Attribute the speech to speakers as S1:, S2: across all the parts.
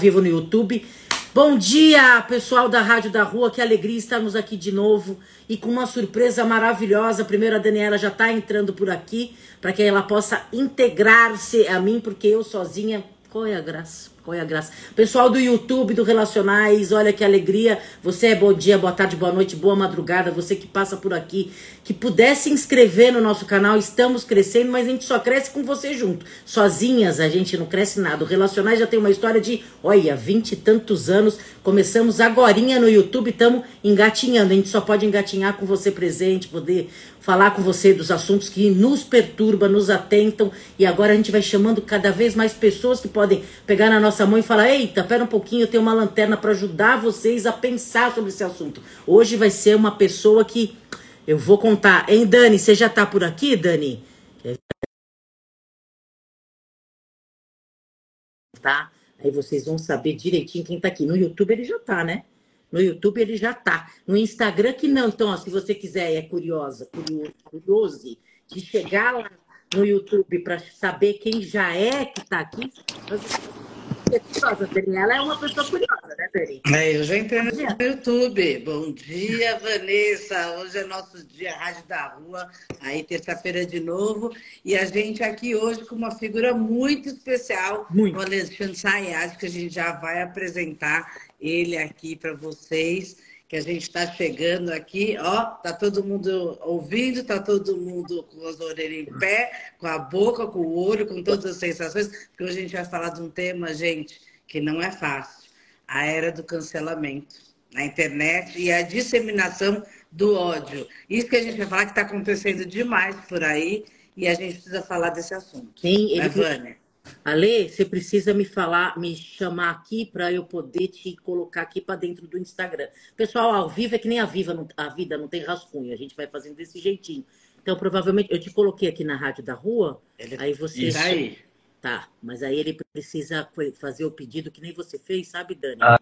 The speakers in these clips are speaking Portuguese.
S1: vivo no YouTube. Bom dia, pessoal da Rádio da Rua, que alegria estarmos aqui de novo e com uma surpresa maravilhosa. Primeiro, a Daniela já está entrando por aqui para que ela possa integrar-se a mim, porque eu sozinha, qual é a graça? É a graça? Pessoal do YouTube, do Relacionais, olha que alegria. Você é bom dia, boa tarde, boa noite, boa madrugada. Você que passa por aqui, que pudesse se inscrever no nosso canal. Estamos crescendo, mas a gente só cresce com você junto. Sozinhas a gente não cresce nada. O Relacionais já tem uma história de, olha, vinte e tantos anos. Começamos agorinha no YouTube, estamos engatinhando. A gente só pode engatinhar com você presente, poder falar com você dos assuntos que nos perturbam, nos atentam. E agora a gente vai chamando cada vez mais pessoas que podem pegar na nossa mão e falar: eita, pera um pouquinho, eu tenho uma lanterna para ajudar vocês a pensar sobre esse assunto. Hoje vai ser uma pessoa que eu vou contar. Hein, Dani? Você já tá por aqui, Dani? Tá? Aí vocês vão saber direitinho quem tá aqui. No YouTube ele já tá, né? No YouTube ele já tá. No Instagram que não. Então, ó, se você quiser, é curiosa, curioso, de chegar lá no YouTube para saber quem já é que tá aqui. Curiosa, Daniela é uma pessoa curiosa, né, Dani?
S2: É, eu já entrei no YouTube. Bom dia, Vanessa. Hoje é nosso dia Rádio da Rua. Aí, terça-feira de novo. E a gente aqui hoje com uma figura muito especial, muito. o Alexandre Sayad, que a gente já vai apresentar ele aqui para vocês, que a gente está chegando aqui, ó, tá todo mundo ouvindo, tá todo mundo com as orelhas em pé, com a boca, com o olho, com todas as sensações, porque hoje a gente vai falar de um tema, gente, que não é fácil, a era do cancelamento na internet e a disseminação do ódio. Isso que a gente vai falar que está acontecendo demais por aí e a gente precisa falar desse assunto.
S1: Sim, ele, Vânia? Ale, você precisa me falar, me chamar aqui para eu poder te colocar aqui para dentro do Instagram. Pessoal, ao vivo é que nem a, viva, a vida não tem rascunho, a gente vai fazendo desse jeitinho. Então, provavelmente, eu te coloquei aqui na rádio da rua, ele... aí você.
S2: Isso aí.
S1: Tá, mas aí ele precisa fazer o pedido que nem você fez, sabe, Dani?
S3: Ah,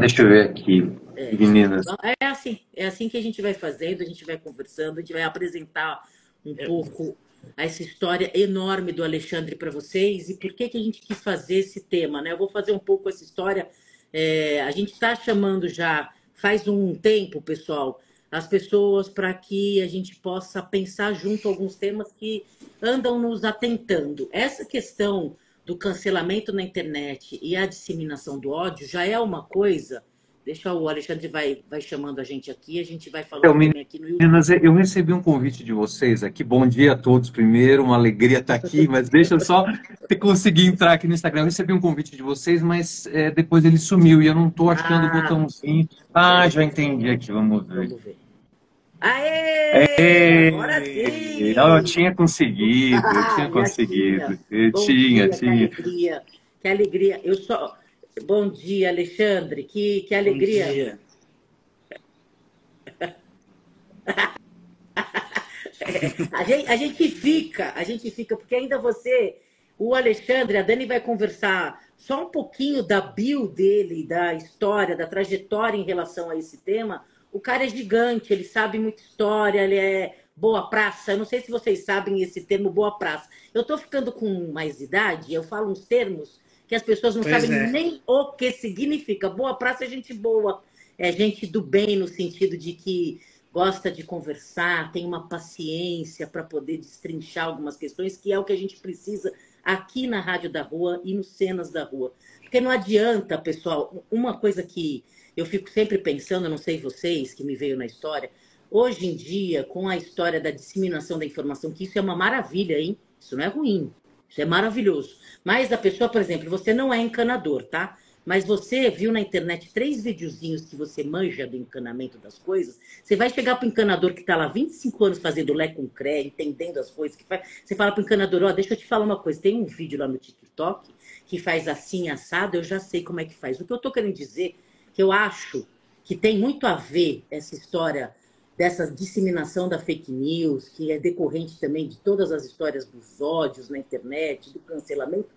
S3: deixa eu ver aqui, é, meninas.
S1: É assim, é assim que a gente vai fazendo, a gente vai conversando, a gente vai apresentar um é. pouco essa história enorme do Alexandre para vocês e por que, que a gente quis fazer esse tema, né? Eu vou fazer um pouco essa história. É, a gente está chamando já faz um tempo, pessoal, as pessoas para que a gente possa pensar junto alguns temas que andam nos atentando. Essa questão do cancelamento na internet e a disseminação do ódio já é uma coisa Deixa o Alexandre vai, vai chamando a gente aqui, a gente vai falando
S3: eu, aqui no YouTube. Meninas, eu recebi um convite de vocês aqui. Bom dia a todos primeiro, uma alegria estar aqui, mas deixa eu só conseguir entrar aqui no Instagram. Eu recebi um convite de vocês, mas é, depois ele sumiu e eu não estou achando ah, o botãozinho. Ah, já entendi aqui, vamos ver. Vamos ver.
S1: Aê! Aê! Agora sim!
S3: Não, eu tinha conseguido, eu ah, tinha conseguido. Tinha. Eu Bom tinha, dia, tinha.
S1: Que alegria, que alegria. Eu só Bom dia, Alexandre. Que, que alegria. Bom dia. a, gente, a gente fica, a gente fica, porque ainda você, o Alexandre, a Dani vai conversar só um pouquinho da bio dele, da história, da trajetória em relação a esse tema. O cara é gigante, ele sabe muita história, ele é boa praça. Eu não sei se vocês sabem esse termo boa praça. Eu tô ficando com mais idade, eu falo uns termos que as pessoas não pois sabem é. nem o que significa. Boa praça é gente boa, é gente do bem no sentido de que gosta de conversar, tem uma paciência para poder destrinchar algumas questões, que é o que a gente precisa aqui na Rádio da Rua e nos Cenas da Rua. Porque não adianta, pessoal, uma coisa que eu fico sempre pensando, não sei vocês, que me veio na história, hoje em dia, com a história da disseminação da informação, que isso é uma maravilha, hein? Isso não é ruim. Isso é maravilhoso. Mas a pessoa, por exemplo, você não é encanador, tá? Mas você viu na internet três videozinhos que você manja do encanamento das coisas, você vai chegar para o encanador que está lá 25 anos fazendo lé com cré, entendendo as coisas que faz. Você fala para o encanador, ó, oh, deixa eu te falar uma coisa, tem um vídeo lá no TikTok que faz assim, assado, eu já sei como é que faz. O que eu estou querendo dizer, que eu acho que tem muito a ver essa história dessa disseminação da fake news, que é decorrente também de todas as histórias dos ódios na internet, do cancelamento,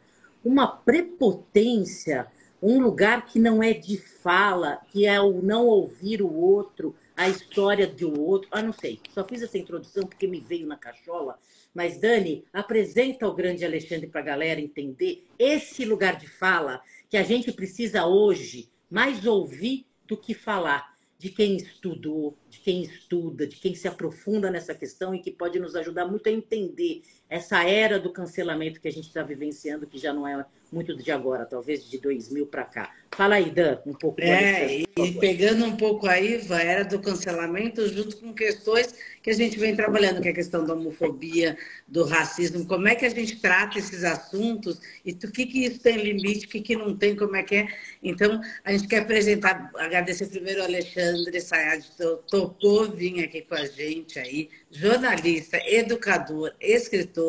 S1: uma prepotência, um lugar que não é de fala, que é o não ouvir o outro, a história um outro. Ah, não sei, só fiz essa introdução porque me veio na cachola. Mas, Dani, apresenta o grande Alexandre para a galera entender esse lugar de fala que a gente precisa hoje mais ouvir do que falar de quem estudou, de quem estuda, de quem se aprofunda nessa questão e que pode nos ajudar muito a entender essa era do cancelamento que a gente está vivenciando, que já não é muito de agora, talvez de 2000 para cá. Fala aí, Dan, um pouco.
S2: É, e, e pegando um pouco aí, Iva, era do cancelamento, junto com questões que a gente vem trabalhando, que é a questão da homofobia, do racismo, como é que a gente trata esses assuntos e o que, que isso tem limite, o que, que não tem, como é que é. Então, a gente quer apresentar, agradecer primeiro ao Alexandre Sayad, topou vir aqui com a gente aí, jornalista, educador, escritor,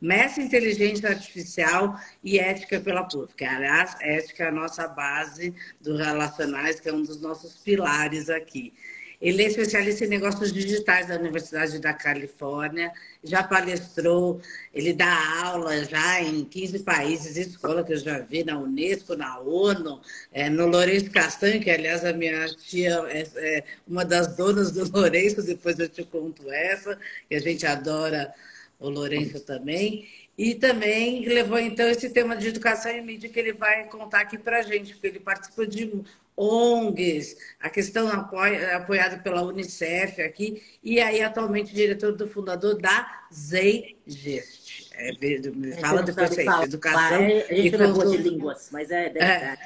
S2: mestre em inteligência artificial e ética pela PUC. Aliás, ética é a nossa base do Relacionais, que é um dos nossos pilares aqui. Ele é especialista em negócios digitais da Universidade da Califórnia, já palestrou, ele dá aula já em 15 países, escola que eu já vi, na Unesco, na ONU, é, no Lourenço Castanho, que aliás a minha tia é, é uma das donas do Lourenço, depois eu te conto essa, que a gente adora o Lourenço também. E também levou então esse tema de educação e mídia que ele vai contar aqui para a gente, porque ele participa de ONGs, a questão apoiada pela Unicef aqui, e aí atualmente diretor do fundador da Zeigest. É, me fala depois aí,
S1: educação. É, a gente e não é de línguas, mas é. é,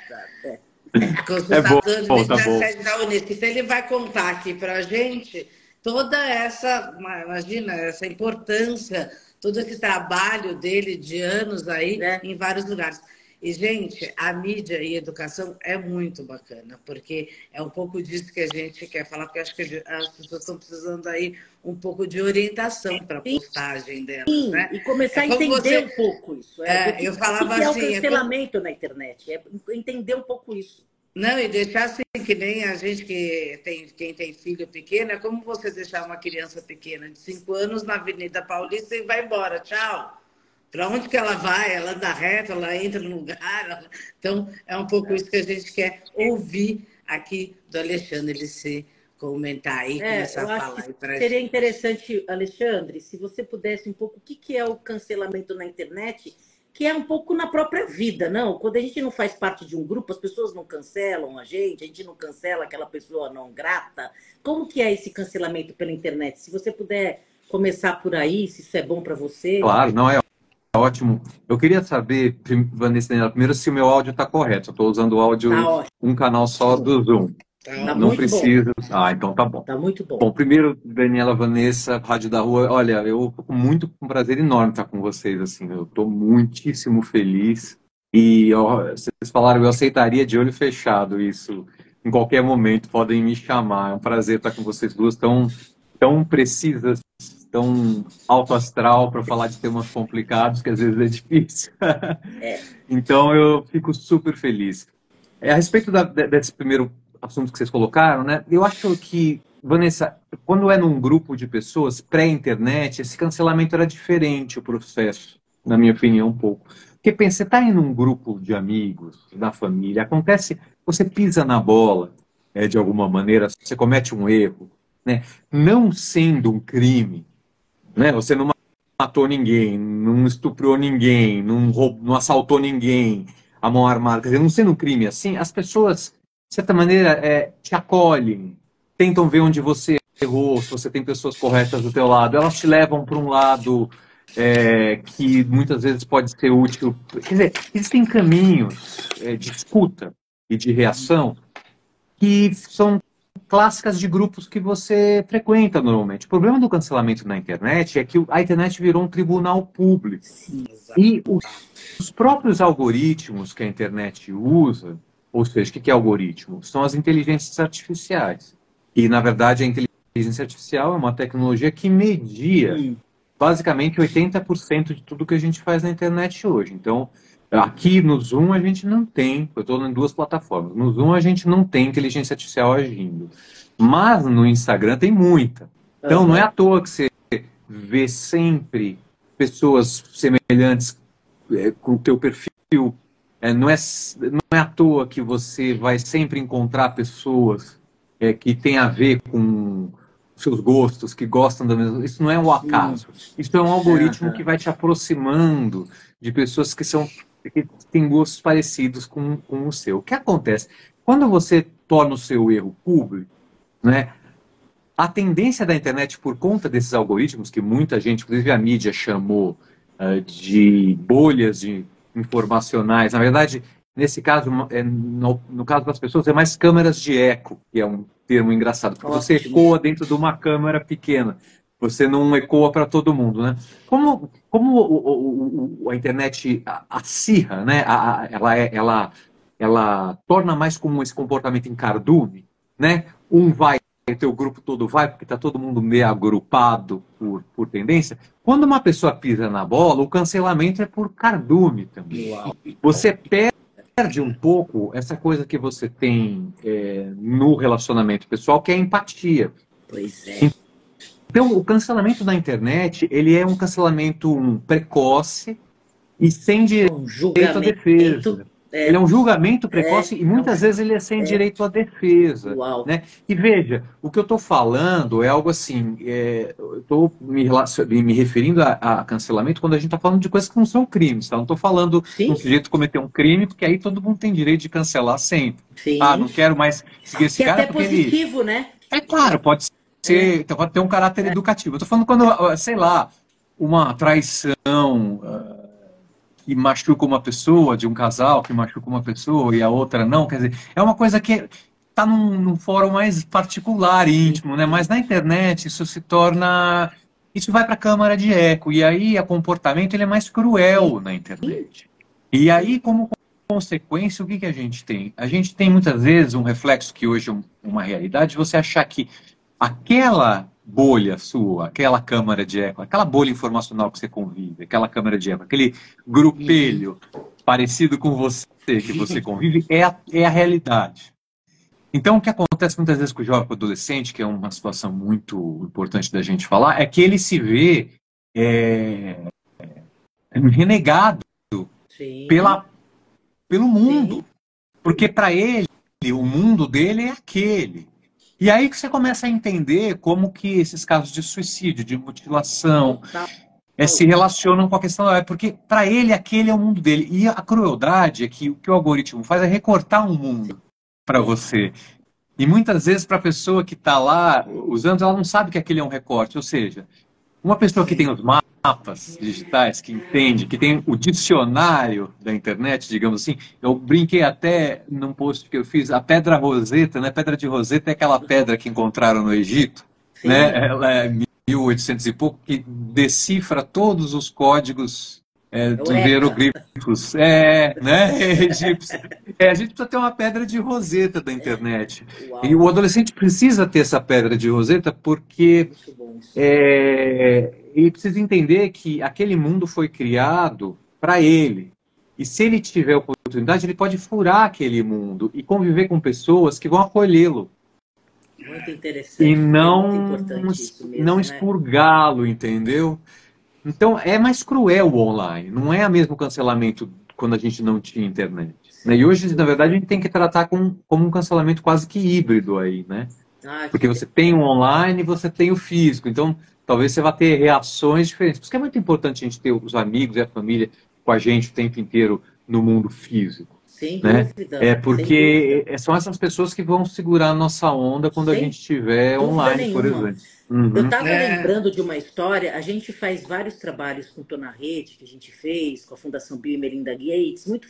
S1: é.
S2: é. Consultador é bom, tá bom. da Unicef. Então ele vai contar aqui para a gente toda essa, imagina, essa importância, todo esse trabalho dele de anos aí é. em vários lugares. E, gente, a mídia e a educação é muito bacana, porque é um pouco disso que a gente quer falar, porque acho que as pessoas estão precisando aí um pouco de orientação para a postagem delas, Sim, né?
S1: E começar é a entender você... um pouco isso.
S2: É, é eu falava assim.
S1: É o cancelamento é como... na internet, é entender um pouco isso.
S2: Não, e deixar assim, que nem a gente que tem, quem tem filho pequeno, é como você deixar uma criança pequena de 5 anos na Avenida Paulista e vai embora, tchau. Para onde que ela vai? Ela anda reta, ela entra no lugar. Ela... Então, é um pouco isso que a gente quer ouvir aqui do Alexandre, ele se comentar aí, é, começar a falar aí
S1: Seria gente. interessante, Alexandre, se você pudesse um pouco, o que, que é o cancelamento na internet, que é um pouco na própria vida, não? Quando a gente não faz parte de um grupo, as pessoas não cancelam a gente, a gente não cancela aquela pessoa não grata. Como que é esse cancelamento pela internet? Se você puder começar por aí, se isso é bom para você.
S3: Claro, não é Ótimo. Eu queria saber, Vanessa, primeiro se o meu áudio está correto. Eu estou usando o áudio tá um canal só do Zoom. Tá não preciso. Bom. Ah, então tá bom.
S1: Tá muito bom.
S3: Bom, primeiro, Daniela, Vanessa, Rádio da Rua. Olha, eu tô com muito com um prazer enorme estar com vocês. Assim, eu estou muitíssimo feliz. E ó, vocês falaram, eu aceitaria de olho fechado isso. Em qualquer momento podem me chamar. É um prazer estar com vocês duas tão, tão precisas tão alto astral para falar de temas complicados que às vezes é difícil. É. então eu fico super feliz. É, a respeito da, desse primeiro assunto que vocês colocaram, né? Eu acho que, Vanessa, quando é num grupo de pessoas pré-internet, esse cancelamento era diferente o processo, na minha opinião, um pouco. Porque pensa, você está em um grupo de amigos, da família, acontece, você pisa na bola, é, de alguma maneira, você comete um erro, né? Não sendo um crime, né? Você não matou ninguém, não estuprou ninguém, não, roubou, não assaltou ninguém, a mão armada, quer dizer, não sendo um crime assim, as pessoas, de certa maneira, é, te acolhem, tentam ver onde você errou, se você tem pessoas corretas do teu lado, elas te levam para um lado é, que muitas vezes pode ser útil. Quer dizer, existem caminhos é, de escuta e de reação que são clássicas de grupos que você frequenta normalmente. O problema do cancelamento na internet é que a internet virou um tribunal público. Sim, e os, os, próprios algoritmos que a internet usa, ou seja, o que é algoritmo? São as inteligências artificiais. E, na verdade, a inteligência artificial é uma tecnologia que media Sim. basicamente 80% de tudo que a gente faz na internet hoje. Então, Aqui no Zoom a gente não tem, eu estou em duas plataformas. No Zoom a gente não tem inteligência artificial agindo. Mas no Instagram tem muita. Então não é à toa que você vê sempre pessoas semelhantes é, com o teu perfil. É, não, é, não é à toa que você vai sempre encontrar pessoas é, que têm a ver com seus gostos, que gostam da mesma. Isso não é um acaso. Isso é um algoritmo que vai te aproximando de pessoas que são que tem gostos parecidos com, com o seu. O que acontece? Quando você torna o seu erro público, né, a tendência da internet, por conta desses algoritmos, que muita gente, inclusive a mídia, chamou uh, de bolhas de informacionais, na verdade, nesse caso, é, no, no, caso das pessoas, é mais câmeras de eco, que é um termo engraçado, porque você ecoa dentro de uma câmera pequena. Você não ecoa para todo mundo, né? Como, como o, o, a internet acirra, né? A, ela, é, ela, ela torna mais comum esse comportamento em cardume, né? Um vai, o teu grupo todo vai, porque está todo mundo meio agrupado por, por tendência. Quando uma pessoa pisa na bola, o cancelamento é por cardume também. Uau. Você perde um pouco essa coisa que você tem é, no relacionamento pessoal, que é a empatia.
S1: Pois é.
S3: Então, o cancelamento na internet, ele é um cancelamento um, precoce e sem direito um à defesa. É, ele é um julgamento precoce é, e muitas é, vezes ele é sem é, direito à defesa.
S1: Uau.
S3: Né? E veja, o que eu estou falando é algo assim, é, eu estou me, me, referindo a, a, cancelamento quando a gente está falando de coisas que não são crimes. Tá? Não estou falando Sim. um sujeito cometer um crime, porque aí todo mundo tem direito de cancelar sempre.
S1: Sim.
S3: Ah, não quero mais seguir esse
S1: que
S3: cara.
S1: É até positivo,
S3: ele...
S1: né?
S3: É claro, pode ser então, pode ter um caráter educativo. Eu estou falando quando, sei lá, uma traição uh, que machuca uma pessoa, de um casal que machuca uma pessoa e a outra não, quer dizer, é uma coisa que está num, num fórum mais particular, íntimo, né? Mas na internet isso se torna isso vai para a câmara de eco e aí o comportamento ele é mais cruel na internet. E aí como consequência o que, que a gente tem? A gente tem muitas vezes um reflexo que hoje é uma realidade, você achar que aquela bolha sua, aquela câmara de eco, aquela bolha informacional que você convive, aquela câmara de eco, aquele grupelho parecido com você que você convive, é a, é a realidade. Então, o que acontece muitas vezes com o jovem adolescente, que é uma situação muito importante da gente falar, é que ele se vê é, renegado pela, pelo mundo. Sim. Porque para ele, o mundo dele é aquele. E aí que você começa a entender como que esses casos de suicídio, de mutilação, é, se relacionam com a questão é porque para ele aquele é o mundo dele. E a crueldade é que o que o algoritmo faz é recortar um mundo para você. E muitas vezes para a pessoa que está lá usando, ela não sabe que aquele é um recorte. Ou seja, uma pessoa que tem os mapas digitais, que entende, que tem o dicionário da internet, digamos assim, eu brinquei até num post que eu fiz, a pedra roseta, né? Pedra de roseta é aquela pedra que encontraram no Egito, Sim. né? Ela é 1800 e pouco, que decifra todos os códigos é, dos hieroglifos. É, né? Egípcio. É, a gente precisa ter uma pedra de roseta da internet. Uau. E o adolescente precisa ter essa pedra de roseta porque é, ele precisa entender que aquele mundo foi criado para ele. E se ele tiver oportunidade, ele pode furar aquele mundo e conviver com pessoas que vão acolhê-lo.
S1: Muito interessante.
S3: E não, mesmo, não né? expurgá-lo, entendeu? Então é mais cruel o online. Não é o mesmo cancelamento quando a gente não tinha internet. Né? E hoje, na verdade, a gente tem que tratar com, como um cancelamento quase que híbrido aí, né? Ah, Porque você tem o online e você tem o físico. Então, talvez você vá ter reações diferentes. Por isso que é muito importante a gente ter os amigos e a família com a gente o tempo inteiro no mundo físico.
S1: Sem
S3: né?
S1: dúvida.
S3: É porque são essas pessoas que vão segurar a nossa onda quando Sem a gente estiver online, nenhuma. por exemplo.
S1: Uhum. Eu estava é. lembrando de uma história, a gente faz vários trabalhos com Tô na Rede, que a gente fez com a Fundação Bill e Melinda Gates, muito,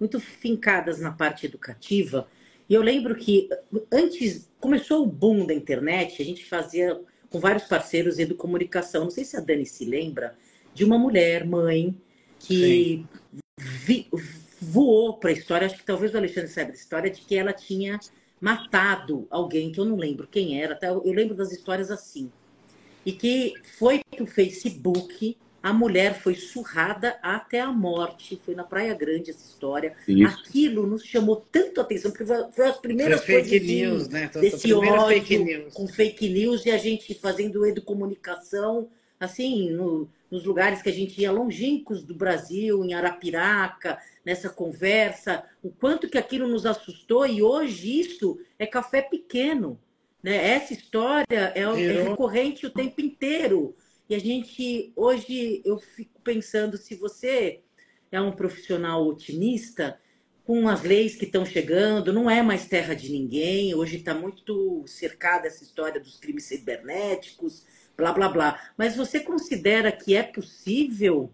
S1: muito fincadas na parte educativa. E eu lembro que antes, começou o boom da internet, a gente fazia com vários parceiros educomunicação. Não sei se a Dani se lembra de uma mulher, mãe, que vi, voou para a história, acho que talvez o Alexandre saiba da história, de que ela tinha matado alguém que eu não lembro quem era, tá? eu lembro das histórias assim. E que foi para o Facebook, a mulher foi surrada até a morte. Foi na Praia Grande essa história. Isso. Aquilo nos chamou tanto a atenção, porque foi as primeiras
S2: foi fake news, né?
S1: desse ódio fake news. com fake news e a gente fazendo educomunicação, assim, no, nos lugares que a gente ia longínquos do Brasil, em Arapiraca, nessa conversa, o quanto que aquilo nos assustou e hoje isso é café pequeno. Né? Essa história é, é recorrente o tempo inteiro. E a gente, hoje, eu fico pensando, se você é um profissional otimista com as leis que estão chegando, não é mais terra de ninguém. Hoje está muito cercada essa história dos crimes cibernéticos, blá blá blá. Mas você considera que é possível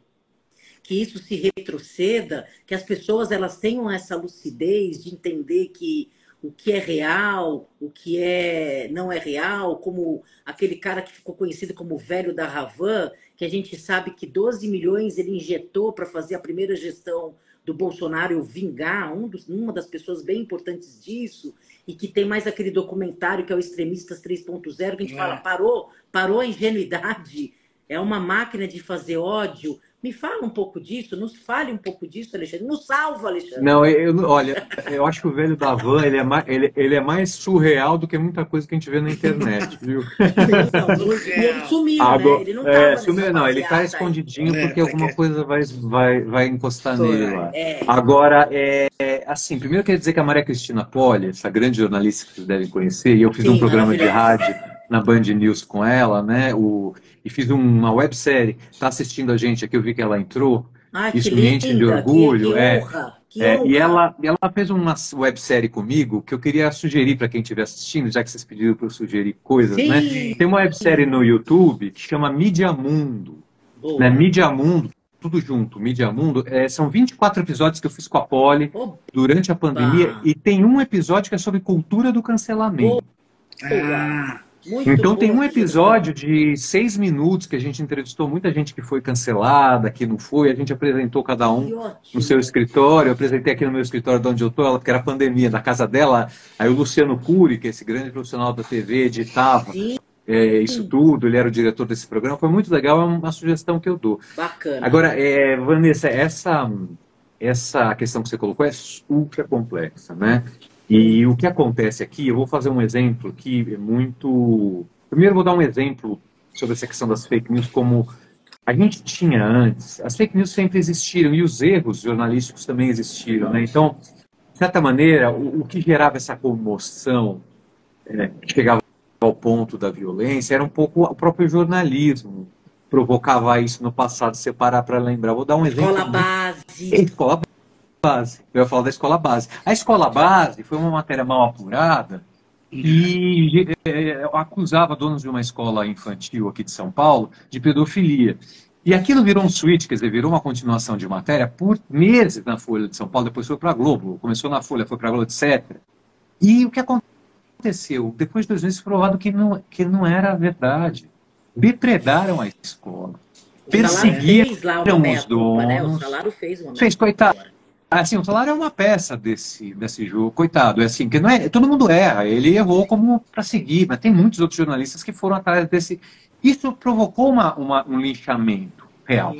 S1: que isso se retroceda, que as pessoas elas tenham essa lucidez de entender que o que é real, o que é não é real, como aquele cara que ficou conhecido como o velho da Ravan, que a gente sabe que 12 milhões ele injetou para fazer a primeira gestão do Bolsonaro vingar, um dos, uma das pessoas bem importantes disso, e que tem mais aquele documentário que é o Extremistas 3.0, que a gente é. fala, parou, parou a ingenuidade, é uma máquina de fazer ódio, me fala um pouco disso, nos fale um pouco disso, Alexandre. Nos salva, Alexandre.
S3: Não, eu, olha, eu acho que o velho da van ele é, mais, ele, ele é mais surreal do que muita coisa que a gente vê na internet, viu?
S1: Não, ele sumiu, Agora, né? Ele não é,
S3: sumiu, não, ele está escondidinho é, porque alguma coisa vai, vai, vai encostar nele lá. É. Agora, é, assim, primeiro eu queria dizer que a Maria Cristina Poli, essa grande jornalista que vocês devem conhecer, e eu fiz Sim, um programa de rádio na Band News com ela, né? O, e fiz uma websérie. Está assistindo a gente aqui, eu vi que ela entrou.
S1: Ai, Isso me enche de
S3: orgulho. Que, que é, honra, é, e ela, ela fez uma websérie comigo que eu queria sugerir para quem estiver assistindo, já que vocês pediram para eu sugerir coisas, né? Sim. né? Tem uma websérie no YouTube que chama Mídia Mundo. Boa. Né? Mídia Mundo, tudo junto, Mídia Mundo. É, são 24 episódios que eu fiz com a Poli durante a pandemia e tem um episódio que é sobre cultura do cancelamento.
S1: Ah.
S3: Muito então tem um episódio de seis minutos que a gente entrevistou muita gente que foi cancelada, que não foi, a gente apresentou cada um no seu escritório, eu apresentei aqui no meu escritório de onde eu estou, porque era pandemia, na casa dela, aí o Luciano Cury, que é esse grande profissional da TV, editava é, isso tudo, ele era o diretor desse programa, foi muito legal, é uma sugestão que eu dou.
S1: Bacana.
S3: Agora, é, Vanessa, essa, essa questão que você colocou é ultra complexa, né? E o que acontece aqui, eu vou fazer um exemplo aqui é muito. Primeiro, vou dar um exemplo sobre essa questão das fake news, como a gente tinha antes. As fake news sempre existiram e os erros jornalísticos também existiram, né? Então, de certa maneira, o, o que gerava essa comoção, é, que chegava ao ponto da violência, era um pouco o próprio jornalismo provocava isso no passado. Se parar para lembrar, vou dar um exemplo.
S1: Escola base.
S3: Escola base. Eu ia falar da escola base. A escola base foi uma matéria mal apurada e é, acusava donos de uma escola infantil aqui de São Paulo de pedofilia. E aquilo virou um switch, quer dizer, virou uma continuação de matéria por meses na Folha de São Paulo, depois foi para a Globo, começou na Folha, foi para a Globo, etc. E o que aconteceu? Depois de dois meses, provado que não, que não era verdade. Depredaram a escola. Perseguiram os donos. Né? O
S1: salário fez uma
S3: Fez, coitado. Assim, o salário é uma peça desse, desse jogo, coitado. É assim, que não é, todo mundo erra. Ele errou como para seguir, mas tem muitos outros jornalistas que foram atrás desse. Isso provocou uma, uma um linchamento real.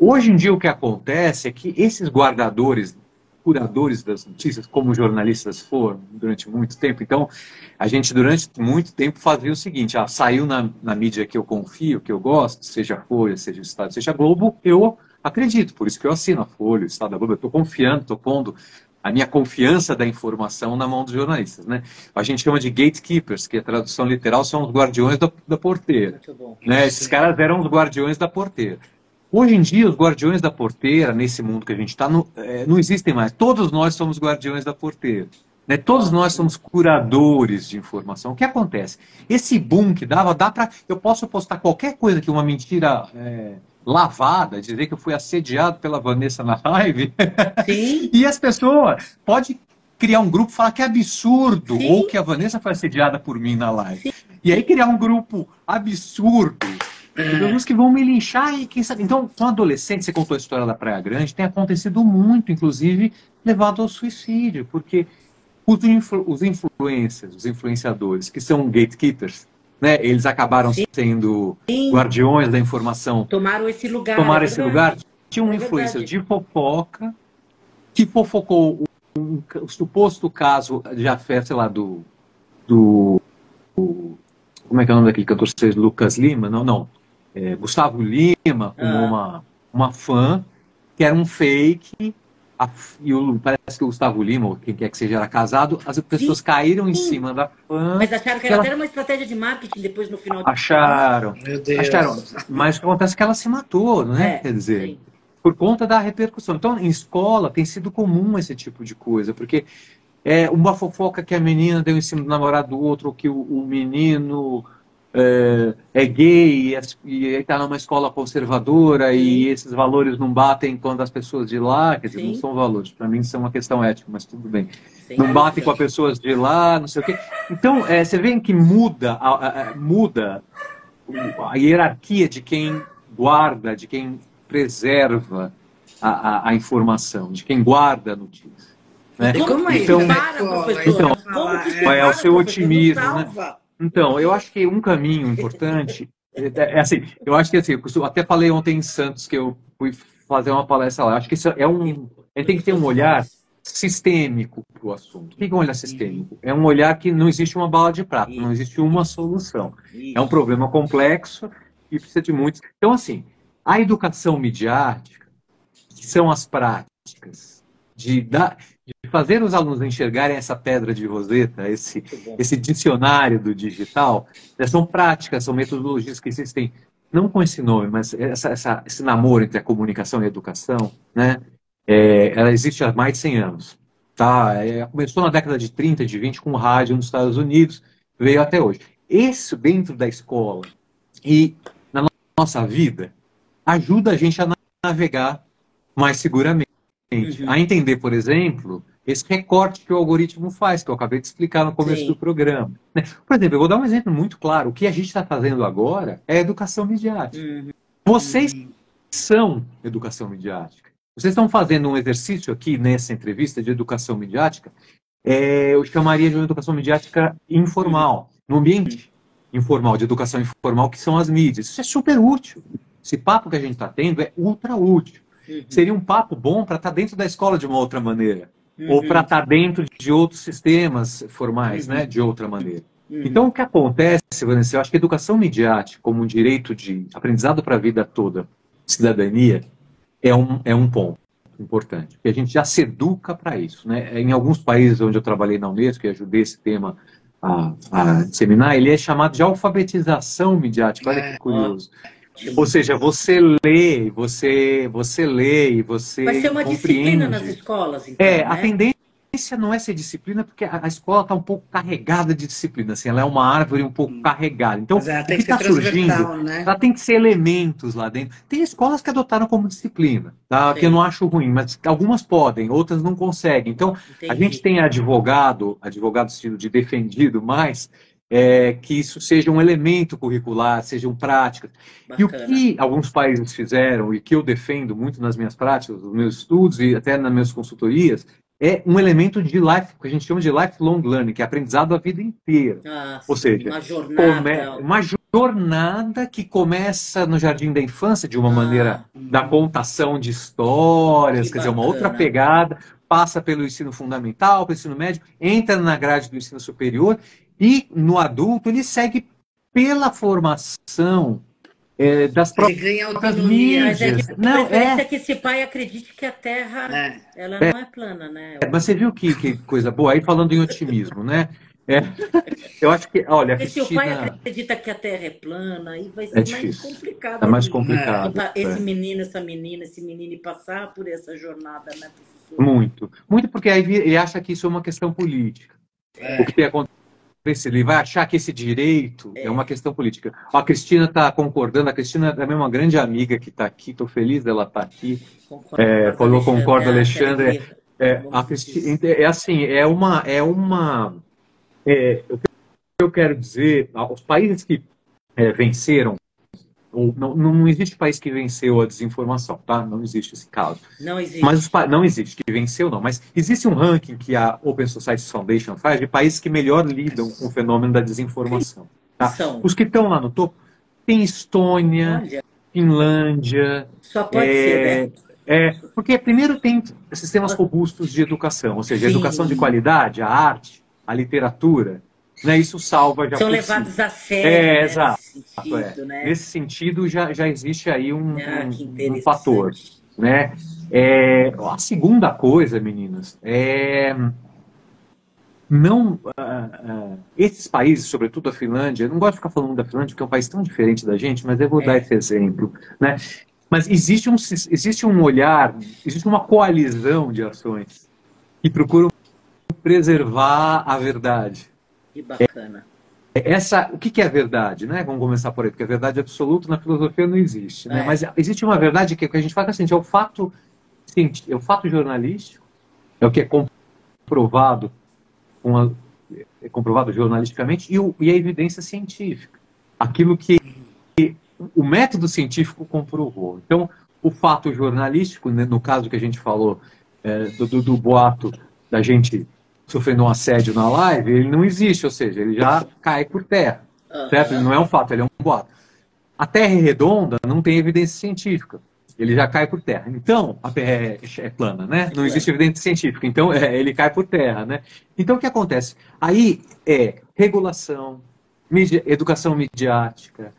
S3: Hoje em dia o que acontece é que esses guardadores, curadores das notícias, como jornalistas foram durante muito tempo, então a gente durante muito tempo fazia o seguinte: ah, saiu na, na mídia que eu confio, que eu gosto, seja Folha, seja Estado, seja Globo, eu Acredito, por isso que eu assino a Folha, o Estado da Globo, eu estou confiando, estou pondo a minha confiança da informação na mão dos jornalistas. Né? A gente chama de gatekeepers, que a tradução literal são os guardiões da, da porteira. Né? Esses caras eram os guardiões da porteira. Hoje em dia, os guardiões da porteira, nesse mundo que a gente está, não, é, não existem mais. Todos nós somos guardiões da porteira. Né? Todos nós somos curadores de informação. O que acontece? Esse boom que dava, dá para. Eu posso postar qualquer coisa que uma mentira. É, lavada, dizer que eu fui assediado pela Vanessa na live.
S1: Sim.
S3: e as pessoas pode criar um grupo falar que é absurdo Sim. ou que a Vanessa foi assediada por mim na live. Sim. E aí criar um grupo absurdo. Pessoas que vão me linchar e quem sabe. Então, com adolescente, você contou a história da Praia Grande, tem acontecido muito, inclusive, levado ao suicídio, porque os, influ os influencers, os influenciadores, que são gatekeepers, né? Eles acabaram Sim. sendo guardiões da informação.
S1: Tomaram esse lugar.
S3: Tomaram é esse lugar. Tinha um é influencer de fofoca que fofocou um, um, um, suposto caso de afé, sei lá, do, do, do, Como é que é o nome daquele cantor? Lucas Lima? Não, não. É, Gustavo Lima, com ah. uma, uma fã, que era um fake a, e o, parece que o Gustavo Lima, ou quem quer que seja, era casado, as pessoas sim, caíram sim. em cima da fã.
S1: Mas acharam que era ela... até uma estratégia de marketing depois no final
S3: Acharam. Meu Deus. Acharam. Mas o que acontece é que ela se matou, né? É, Quer dizer. Sim. por conta da repercussão. Então, em escola tem sido comum esse tipo de coisa, porque é uma fofoca que a menina deu em cima do namorado do outro, ou que o, o menino é, é, gay e está numa escola conservadora Sim. e esses valores não batem quando as pessoas de lá, quer dizer, Sim. não são valores, para mim são uma questão ética, mas tudo bem. Sim, não batem com as pessoas de lá, não sei o quê. Então, é, você vê que muda, a, a, a, muda a hierarquia de quem guarda, de quem preserva a, a, informação, de quem guarda a notícia. Né?
S2: Como é então,
S3: então, então é, é o seu otimismo, né? Então, eu acho que um caminho importante é, é assim, eu acho que assim, eu até falei ontem em Santos que eu fui fazer uma palestra lá. Acho que isso é um, gente tem que ter um olhar sistêmico para o assunto. O que é um olhar sistêmico? É um olhar que não existe uma bala de prata, não existe uma solução. É um problema complexo e precisa de muitos. Então, assim, a educação midiática, que são as práticas de, dar, de fazer os alunos enxergarem essa pedra de roseta, esse, esse dicionário do digital, né, são práticas, são metodologias que existem, não com esse nome, mas essa, essa, esse namoro entre a comunicação e a educação, né, é, ela existe há mais de 100 anos. Tá? É, começou na década de 30, de 20, com rádio nos Estados Unidos, veio até hoje. Isso dentro da escola e na nossa vida ajuda a gente a navegar mais seguramente. Uhum. A entender, por exemplo, esse recorte que o algoritmo faz, que eu acabei de explicar no começo Sim. do programa. Né? Por exemplo, eu vou dar um exemplo muito claro. O que a gente está fazendo agora é educação midiática. Uhum. Vocês uhum. são educação midiática. Vocês estão fazendo um exercício aqui nessa entrevista de educação midiática, é, eu chamaria de uma educação midiática informal, no ambiente informal, de educação informal, que são as mídias. Isso é super útil. Esse papo que a gente está tendo é ultra útil. Uhum. Seria um papo bom para estar tá dentro da escola de uma outra maneira. Uhum. Ou para estar dentro de outros sistemas formais, uhum. né? De outra maneira. Uhum. Então, o que acontece, Vanessa, eu acho que a educação midiática, como um direito de aprendizado para a vida toda, cidadania, é um, é um ponto importante. Porque a gente já se educa para isso. Né? Em alguns países onde eu trabalhei na Unesco e ajudei esse tema a, a disseminar, ele é chamado de alfabetização midiática. Olha que é. Ou seja, você lê, você, você lê e você.
S1: Vai ser uma
S3: compreende.
S1: disciplina nas escolas, então.
S3: É,
S1: né?
S3: a tendência não é ser disciplina, porque a, a escola está um pouco carregada de disciplina, assim, ela é uma árvore um pouco hum. carregada. Então, o que está surgindo, né? ela tem que ser elementos lá dentro. Tem escolas que adotaram como disciplina, tá? que eu não acho ruim, mas algumas podem, outras não conseguem. Então, Entendi. a gente tem advogado, advogado estilo de defendido mais, é, que isso seja um elemento curricular, sejam práticas. Bacana. E o que alguns países fizeram, e que eu defendo muito nas minhas práticas, nos meus estudos e até nas minhas consultorias, é um elemento de life, que a gente chama de lifelong learning, que é aprendizado a vida inteira. Ah, Ou seja, uma jornada. uma jornada que começa no jardim da infância, de uma ah, maneira hum. da contação de histórias, que quer bacana. dizer, uma outra pegada, passa pelo ensino fundamental, pelo ensino médio, entra na grade do ensino superior e no adulto ele segue pela formação é, das próprias mídias.
S1: É que, não, é... que esse pai acredite que a Terra é. ela é. não é plana, né?
S3: É, mas você viu que, que coisa boa aí falando em otimismo, né? É. Eu acho que, olha,
S1: Porque Cristina... se o pai acredita que a Terra é plana, aí vai ser é mais complicado.
S3: É mais complicado.
S1: Esse menino, essa menina, esse menino passar por essa jornada, né,
S3: professor? Muito. Muito porque aí ele acha que isso é uma questão política. O que tem acontecido ele vai achar que esse direito é, é uma questão política. A Cristina está concordando, a Cristina é uma grande amiga que está aqui, estou feliz dela estar tá aqui. Concordo, é, falou, concordo, Alexandre. É, a Cristina, é assim, é uma. É uma é, o que eu quero dizer, os países que é, venceram não, não existe país que venceu a desinformação, tá? Não existe esse caso.
S1: Não existe.
S3: Mas os, não existe que venceu, não. Mas existe um ranking que a Open Society Foundation faz de países que melhor lidam com o fenômeno da desinformação. Tá? Os que estão lá no topo tem Estônia, Olha. Finlândia.
S1: Só pode é, ser, né?
S3: É, porque primeiro tem sistemas robustos de educação, ou seja, a educação de qualidade, a arte, a literatura, né, isso salva já
S1: São levados si. a sério.
S3: É, né, exato. Nesse sentido, é. né? nesse sentido já, já existe aí um, ah, um, um fator. Né? É, a segunda coisa, meninas, é não uh, uh, esses países, sobretudo a Finlândia, eu não gosto de ficar falando da Finlândia porque é um país tão diferente da gente, mas eu vou é. dar esse exemplo, né? Mas existe um, existe um olhar, existe uma coalizão de ações que procuram preservar a verdade.
S1: Que bacana.
S3: É, essa, o que é a verdade, né? Vamos começar por aí, porque a verdade absoluta na filosofia não existe, né? É. Mas existe uma verdade que, que a gente fala assim, é o fato, é o fato jornalístico, é o que é comprovado, com a, é comprovado jornalisticamente e, o, e a evidência científica, aquilo que o método científico comprovou. Então, o fato jornalístico, né, no caso que a gente falou é, do, do, do, boato da gente sofrendo um assédio na live, ele não existe, ou seja, ele já cai por terra, certo? Ele não é um fato, ele é um boato. A Terra é redonda, não tem evidência científica. Ele já cai por terra. Então, a Terra é, é plana, né? Não existe evidência científica. Então, é, ele cai por terra, né? Então, o que acontece? Aí é regulação, mídia, educação midiática,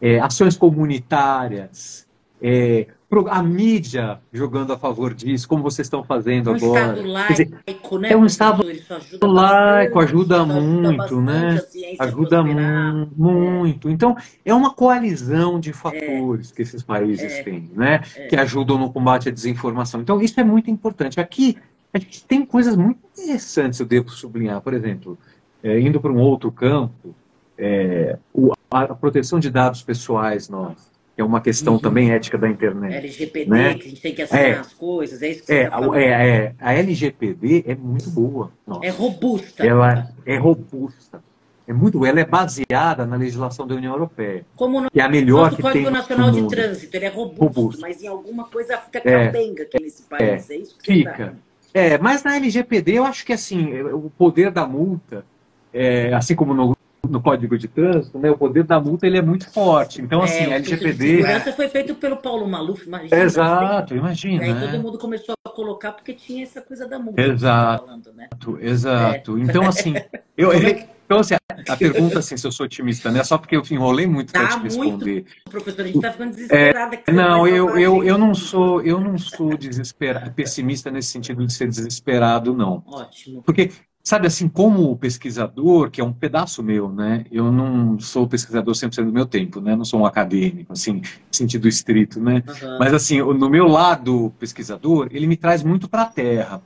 S3: é, ações comunitárias, é, a mídia jogando a favor disso, como vocês estão fazendo um agora. Estado laico, dizer, né? É um Estado ajuda laico, ajuda muito, né? Ajuda mu muito. Então, é uma coalizão de fatores é, que esses países é, têm, né? É. Que ajudam no combate à desinformação. Então, isso é muito importante. Aqui, a gente tem coisas muito interessantes, eu devo sublinhar. Por exemplo, é, indo para um outro campo, é, o, a proteção de dados pessoais nós que é uma questão uhum. também ética da internet.
S1: LGPD, né? que a gente tem que assinar é, as coisas, é isso que é, você
S3: tá é, é, A LGPD é muito boa.
S1: Nossa. É robusta.
S3: Ela é robusta. É muito, ela é baseada na legislação da União Europeia.
S1: Como no,
S3: que é a melhor que
S1: Código
S3: tem
S1: Nacional de Trânsito, ele é robusto, robusto, mas em alguma coisa fica é. capenga aqui nesse país. É, é isso que
S3: fica. É, mas na LGPD eu acho que assim, o poder da multa, é, assim como no no Código de Trânsito, né, o poder da multa ele é muito forte. Então, é, assim, a LGPD. A
S1: segurança foi feito pelo Paulo Maluf, imagina.
S3: Exato, imagina.
S1: Aí né? todo mundo começou a colocar porque tinha essa coisa da multa.
S3: Exato. Falando, né? Exato. É. Então, assim, eu, é então, assim, a pergunta, assim, se eu sou otimista, né? Só porque eu enrolei muito para tá te responder. Muito,
S1: professor, a gente está ficando desesperada.
S3: É, não, eu, eu, eu não sou, eu não sou desesperado, pessimista nesse sentido de ser desesperado, não.
S1: Ótimo.
S3: Porque Sabe, assim, como pesquisador, que é um pedaço meu, né? Eu não sou pesquisador 100% do meu tempo, né? Não sou um acadêmico, assim, sentido estrito, né? Uhum. Mas, assim, no meu lado pesquisador, ele me traz muito para a terra.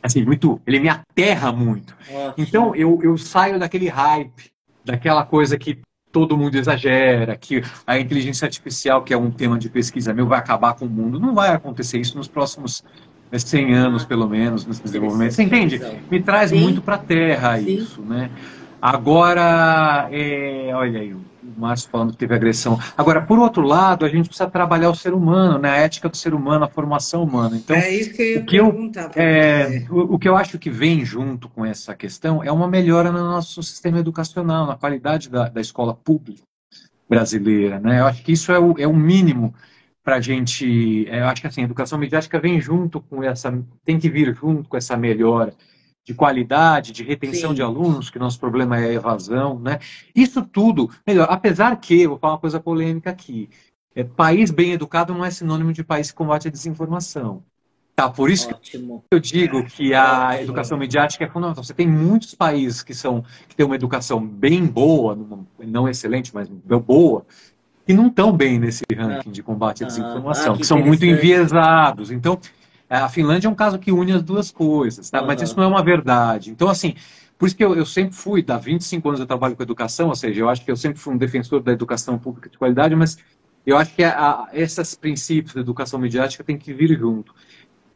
S3: Assim, muito, ele me aterra muito. Ótimo. Então, eu, eu saio daquele hype, daquela coisa que todo mundo exagera, que a inteligência artificial, que é um tema de pesquisa meu, vai acabar com o mundo. Não vai acontecer isso nos próximos 100 anos, pelo menos, nesse desenvolvimento. Você entende? Me traz Sim. muito para a terra Sim. isso, né? Agora, é, olha aí, o Márcio falando que teve agressão. Agora, por outro lado, a gente precisa trabalhar o ser humano, né? a ética do ser humano, a formação humana. Então,
S2: é isso que eu ia
S3: o que eu, é, o, o, que eu acho que vem junto com essa questão é uma melhora no nosso sistema educacional, na qualidade da, da escola pública brasileira. Né? Eu acho que isso é o, é o mínimo para a gente. É, eu acho que assim, a educação midiática vem junto com essa, tem que vir junto com essa melhora de qualidade, de retenção Sim. de alunos, que nosso problema é a evasão, né? Isso tudo, melhor, apesar que, vou falar uma coisa polêmica aqui, é, país bem educado não é sinônimo de país que combate a desinformação. Tá, por isso Ótimo. que eu digo que a Ótimo. educação midiática é fundamental. Você tem muitos países que são que têm uma educação bem boa, não excelente, mas boa, que não estão bem nesse ranking de combate à ah, desinformação, ah, que, são muito enviesados. Então, a Finlândia é um caso que une as duas coisas, tá? Mas isso não é uma verdade. Então, assim, por isso que eu, eu sempre fui, há 25 anos eu trabalho com educação, ou seja, eu acho que eu sempre fui um defensor da educação pública de qualidade, mas eu acho que a, a, esses princípios da educação midiática têm que vir junto.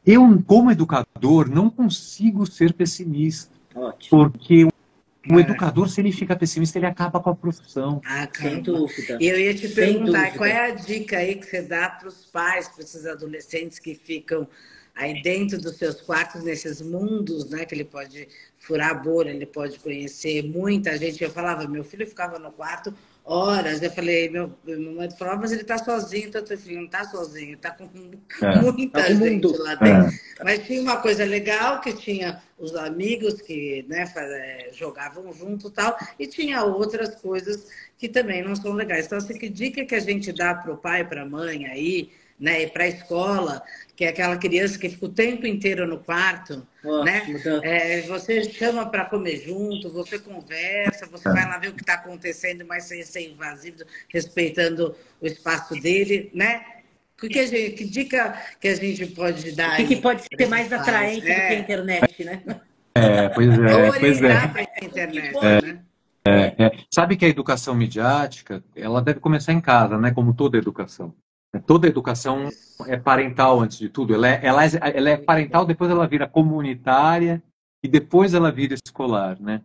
S3: Eu, como educador, não consigo ser pessimista. Ótimo. Porque o educador, se ele fica pessimista, ele acaba com a profissão.
S1: Ah, sem dúvida.
S2: E eu ia te perguntar, qual é a dica aí que você dá para os pais, para esses adolescentes que ficam aí dentro dos seus quartos, nesses mundos, né? Que ele pode furar a bolha, ele pode conhecer muita gente. Eu falava, meu filho ficava no quarto horas. Eu falei, meu, meu marido falou, ah, mas ele está sozinho, então eu falei, não está sozinho, está com é. muita tá gente mundo. lá dentro. É. Mas tinha uma coisa legal que tinha os amigos que né, é, jogavam junto e tal, e tinha outras coisas que também não são legais. Então, assim, que dica que a gente dá para o pai, para a mãe aí, né, para a escola, que é aquela criança que fica o tempo inteiro no quarto, né? É, você chama para comer junto, você conversa, você vai lá ver o que está acontecendo, mas sem ser invasivo, respeitando o espaço dele, né? que, que, gente, que dica que a gente pode dar? O
S1: que, que pode ser mais atraente é. do que a internet, né?
S3: É, pois é. Pois é.
S2: Internet, é. né?
S3: É, é. Sabe que a educação midiática, ela deve começar em casa, né? Como toda educação. Toda educação é parental antes de tudo. Ela é, ela, é, ela é parental, depois ela vira comunitária e depois ela vira escolar, né?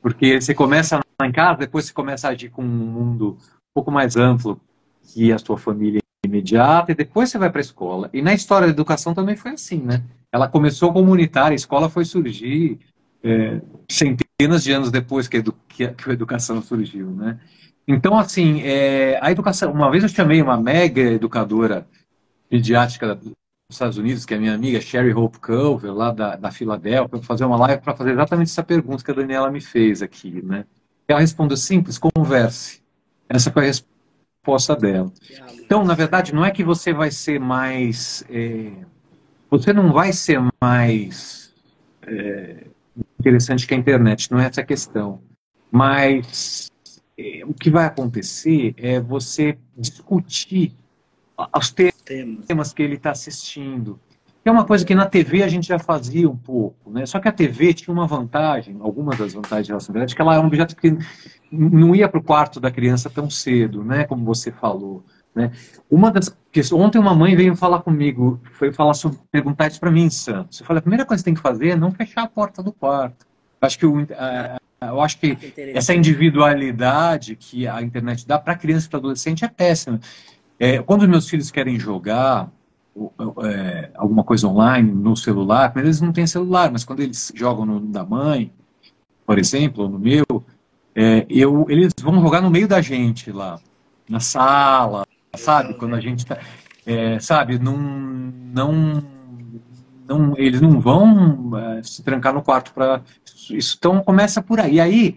S3: Porque você começa em casa, depois você começa a agir com um mundo um pouco mais amplo que a sua família imediata e depois você vai para a escola. E na história da educação também foi assim, né? Ela começou comunitária, a escola foi surgir é, centenas de anos depois que a, a, que a educação surgiu, né? Então, assim, é, a educação. Uma vez eu chamei uma mega educadora midiática dos Estados Unidos, que é minha amiga Sherry Hope Culver, lá da, da Filadélfia, para fazer uma live para fazer exatamente essa pergunta que a Daniela me fez aqui, né? Ela respondeu simples: converse. Essa foi a resposta dela. Então, na verdade, não é que você vai ser mais. É, você não vai ser mais é, interessante que a internet, não é essa a questão. Mas o que vai acontecer é você discutir os temas que ele está assistindo. É uma coisa que na TV a gente já fazia um pouco, né? Só que a TV tinha uma vantagem, algumas das vantagens de relação à internet, que ela é um objeto que não ia para o quarto da criança tão cedo, né? Como você falou. Né? Uma das ontem uma mãe veio falar comigo, foi falar sobre perguntar isso para mim Santos. Eu falei, a primeira coisa que você tem que fazer é não fechar a porta do quarto. Acho que o, eu acho que essa individualidade que a internet dá para criança e para adolescente é péssima. É, quando meus filhos querem jogar é, alguma coisa online no celular, eles não têm celular, mas quando eles jogam no da mãe, por exemplo, ou no meu, é, eu, eles vão jogar no meio da gente lá, na sala, sabe? Quando a gente tá, é, sabe, não, não, não, eles não vão é, se trancar no quarto para isso. Então começa por aí. E aí,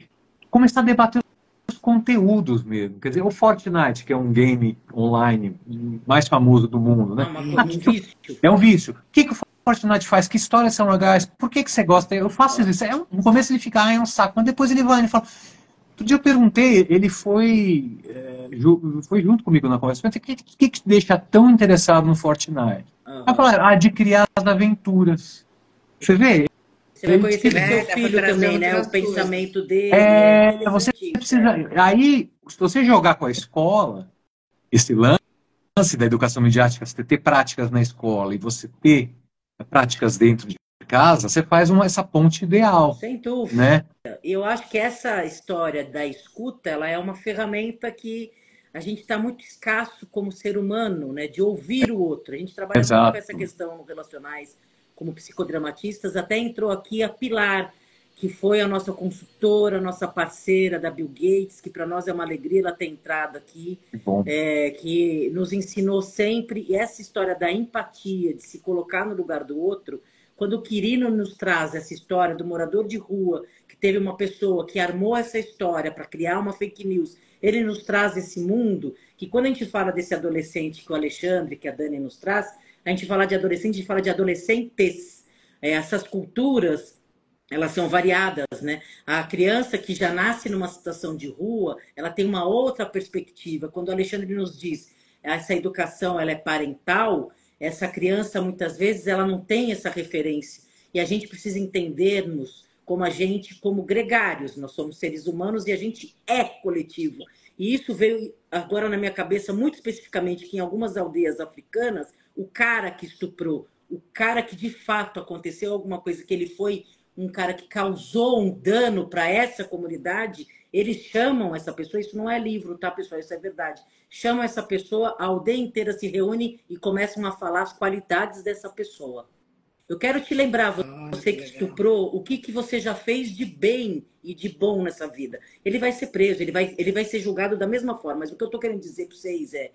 S3: começar a debater os conteúdos mesmo. Quer dizer, o Fortnite, que é um game online mais famoso do mundo, né?
S1: Ah, um vício.
S3: É um vício. O que, que o Fortnite faz? Que histórias são legais? Por que, que você gosta? Eu faço isso. É, no começo ele fica, ah, é um saco. Mas depois ele vai, ele fala... Outro dia eu perguntei, ele foi, é, ju, foi junto comigo na conversa. O que, que, que te deixa tão interessado no Fortnite? Uhum. Ela falou, ah, de criar as aventuras. Você vê,
S1: você vai conhecer seu filho também, né? O pensamento dele.
S3: É, é você precisa. Aí, se você jogar com a escola, esse lance da educação midiática, você ter práticas na escola e você ter práticas dentro de casa, você faz uma, essa ponte ideal.
S1: Sem dúvida.
S3: Né?
S1: Eu acho que essa história da escuta, ela é uma ferramenta que a gente está muito escasso como ser humano, né? De ouvir o outro. A gente trabalha Exato. muito com essa questão relacionais como psicodramatistas, até entrou aqui a Pilar, que foi a nossa consultora, a nossa parceira da Bill Gates, que para nós é uma alegria ela ter entrado aqui, é, que nos ensinou sempre e essa história da empatia, de se colocar no lugar do outro. Quando o Quirino nos traz essa história do morador de rua, que teve uma pessoa que armou essa história para criar uma fake news, ele nos traz esse mundo que quando a gente fala desse adolescente que o Alexandre, que a Dani nos traz, a gente fala de adolescente, a gente fala de adolescentes. É, essas culturas, elas são variadas, né? A criança que já nasce numa situação de rua, ela tem uma outra perspectiva. Quando o Alexandre nos diz essa educação ela é parental, essa criança muitas vezes ela não tem essa referência. E a gente precisa entendermos como a gente, como gregários, nós somos seres humanos e a gente é coletivo. E isso veio agora na minha cabeça muito especificamente que em algumas aldeias africanas o cara que estuprou, o cara que de fato aconteceu alguma coisa, que ele foi um cara que causou um dano para essa comunidade, eles chamam essa pessoa, isso não é livro, tá, pessoal? Isso é verdade. Chamam essa pessoa, a aldeia inteira se reúne e começam a falar as qualidades dessa pessoa. Eu quero te lembrar, você que estuprou, o que, que você já fez de bem e de bom nessa vida. Ele vai ser preso, ele vai, ele vai ser julgado da mesma forma. Mas o que eu estou querendo dizer para vocês é: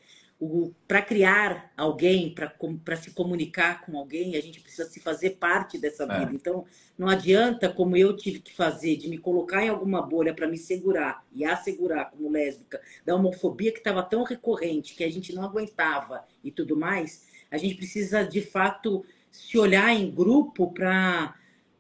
S1: para criar alguém, para se comunicar com alguém, a gente precisa se fazer parte dessa é. vida. É. Então, não adianta, como eu tive que fazer, de me colocar em alguma bolha para me segurar e assegurar como lésbica, da homofobia que estava tão recorrente, que a gente não aguentava e tudo mais. A gente precisa, de fato, se olhar em grupo para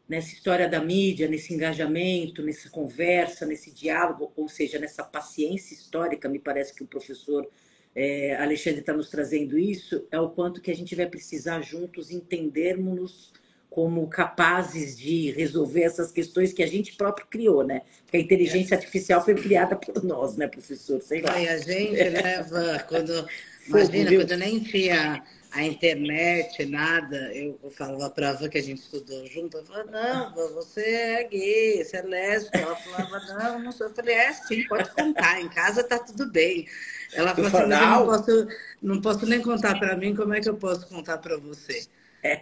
S1: nessa história da mídia, nesse engajamento, nessa conversa, nesse diálogo, ou seja, nessa paciência histórica, me parece que o professor é, Alexandre está nos trazendo isso, é o quanto que a gente vai precisar juntos entendermos como capazes de resolver essas questões que a gente próprio criou, né? Porque a inteligência artificial foi criada por nós, né, professor?
S2: Sei lá. A gente leva, quando, imagina, quando nem tinha a internet, nada, eu falava para a que a gente estudou junto, eu falava, não, você é gay, você é lésbica. Ela falava, não, não sou. Eu falei, é sim, pode contar, em casa tá tudo bem. Ela falou assim, não posso, não posso nem contar para mim, como é que eu posso contar para você?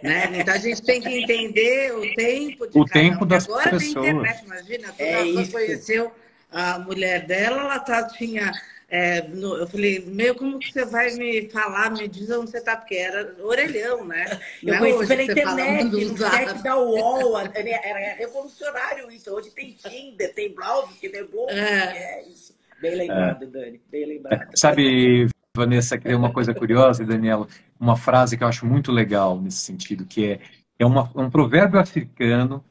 S2: Né? Então a gente tem que entender o tempo de
S3: o tempo um. das
S2: Agora
S3: pessoas.
S2: tem internet, imagina, quando é ela conheceu a mulher dela, ela tá, tinha é, no, eu falei, meu, como que você vai me falar, me diz onde você tá, porque era orelhão, né?
S1: Eu Não é conheci pela internet, no chat da UOL, era revolucionário isso. Hoje tem Tinder, tem browser, que tem blog, é. é isso. Bem lembrado, é. Dani, bem lembrado.
S3: Sabe, Vanessa, que tem uma coisa curiosa, Daniela, uma frase que eu acho muito legal nesse sentido, que é, é uma, um provérbio africano